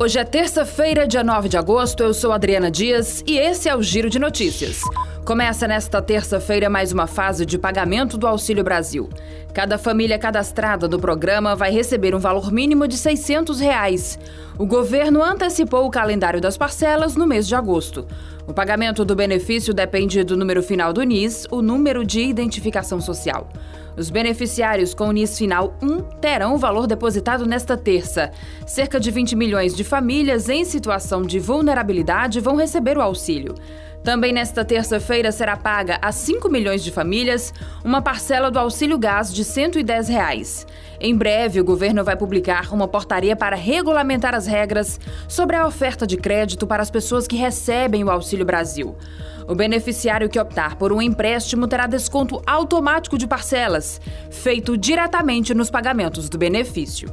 Hoje é terça-feira, dia 9 de agosto. Eu sou Adriana Dias e esse é o Giro de Notícias. Começa nesta terça-feira mais uma fase de pagamento do Auxílio Brasil. Cada família cadastrada do programa vai receber um valor mínimo de 600 reais. O governo antecipou o calendário das parcelas no mês de agosto. O pagamento do benefício depende do número final do NIS, o número de identificação social. Os beneficiários com o NIS final 1 terão o valor depositado nesta terça. Cerca de 20 milhões de famílias em situação de vulnerabilidade vão receber o auxílio. Também nesta terça-feira será paga a 5 milhões de famílias uma parcela do auxílio gás de 110 reais. Em breve, o governo vai publicar uma portaria para regulamentar as regras sobre a oferta de crédito para as pessoas que recebem o Auxílio Brasil. O beneficiário que optar por um empréstimo terá desconto automático de parcelas, feito diretamente nos pagamentos do benefício.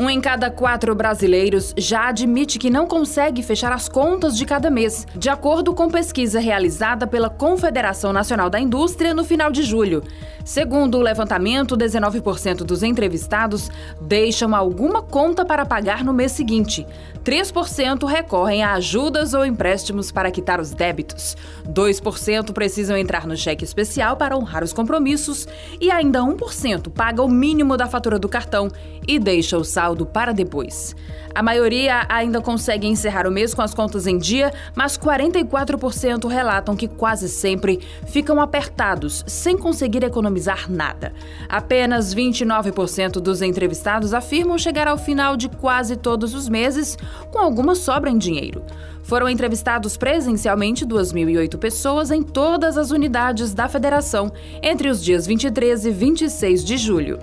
Um em cada quatro brasileiros já admite que não consegue fechar as contas de cada mês, de acordo com pesquisa realizada pela Confederação Nacional da Indústria no final de julho. Segundo o levantamento, 19% dos entrevistados deixam alguma conta para pagar no mês seguinte. 3% recorrem a ajudas ou empréstimos para quitar os débitos. 2% precisam entrar no cheque especial para honrar os compromissos e ainda 1% paga o mínimo da fatura do cartão e deixa o saldo para depois. A maioria ainda consegue encerrar o mês com as contas em dia, mas 44% relatam que quase sempre ficam apertados, sem conseguir economizar nada. Apenas 29% dos entrevistados afirmam chegar ao final de quase todos os meses com alguma sobra em dinheiro. Foram entrevistados presencialmente 2.008 pessoas em todas as unidades da federação entre os dias 23 e 26 de julho.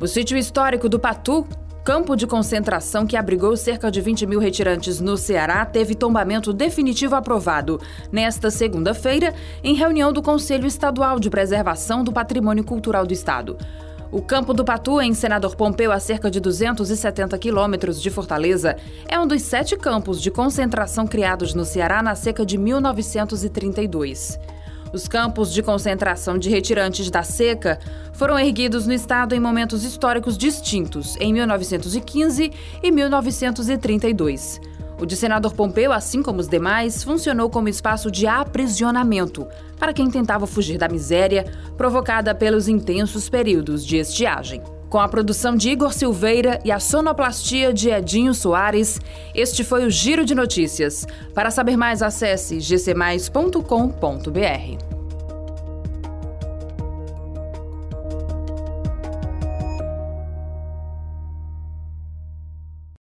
O sítio histórico do Patu, campo de concentração que abrigou cerca de 20 mil retirantes no Ceará, teve tombamento definitivo aprovado nesta segunda-feira, em reunião do Conselho Estadual de Preservação do Patrimônio Cultural do Estado. O campo do Patu, em Senador Pompeu, a cerca de 270 quilômetros de Fortaleza, é um dos sete campos de concentração criados no Ceará na seca de 1932. Os campos de concentração de retirantes da seca foram erguidos no estado em momentos históricos distintos, em 1915 e 1932. O de Senador Pompeu, assim como os demais, funcionou como espaço de aprisionamento para quem tentava fugir da miséria provocada pelos intensos períodos de estiagem. Com a produção de Igor Silveira e a sonoplastia de Edinho Soares, este foi o Giro de Notícias. Para saber mais, acesse gcmais.com.br.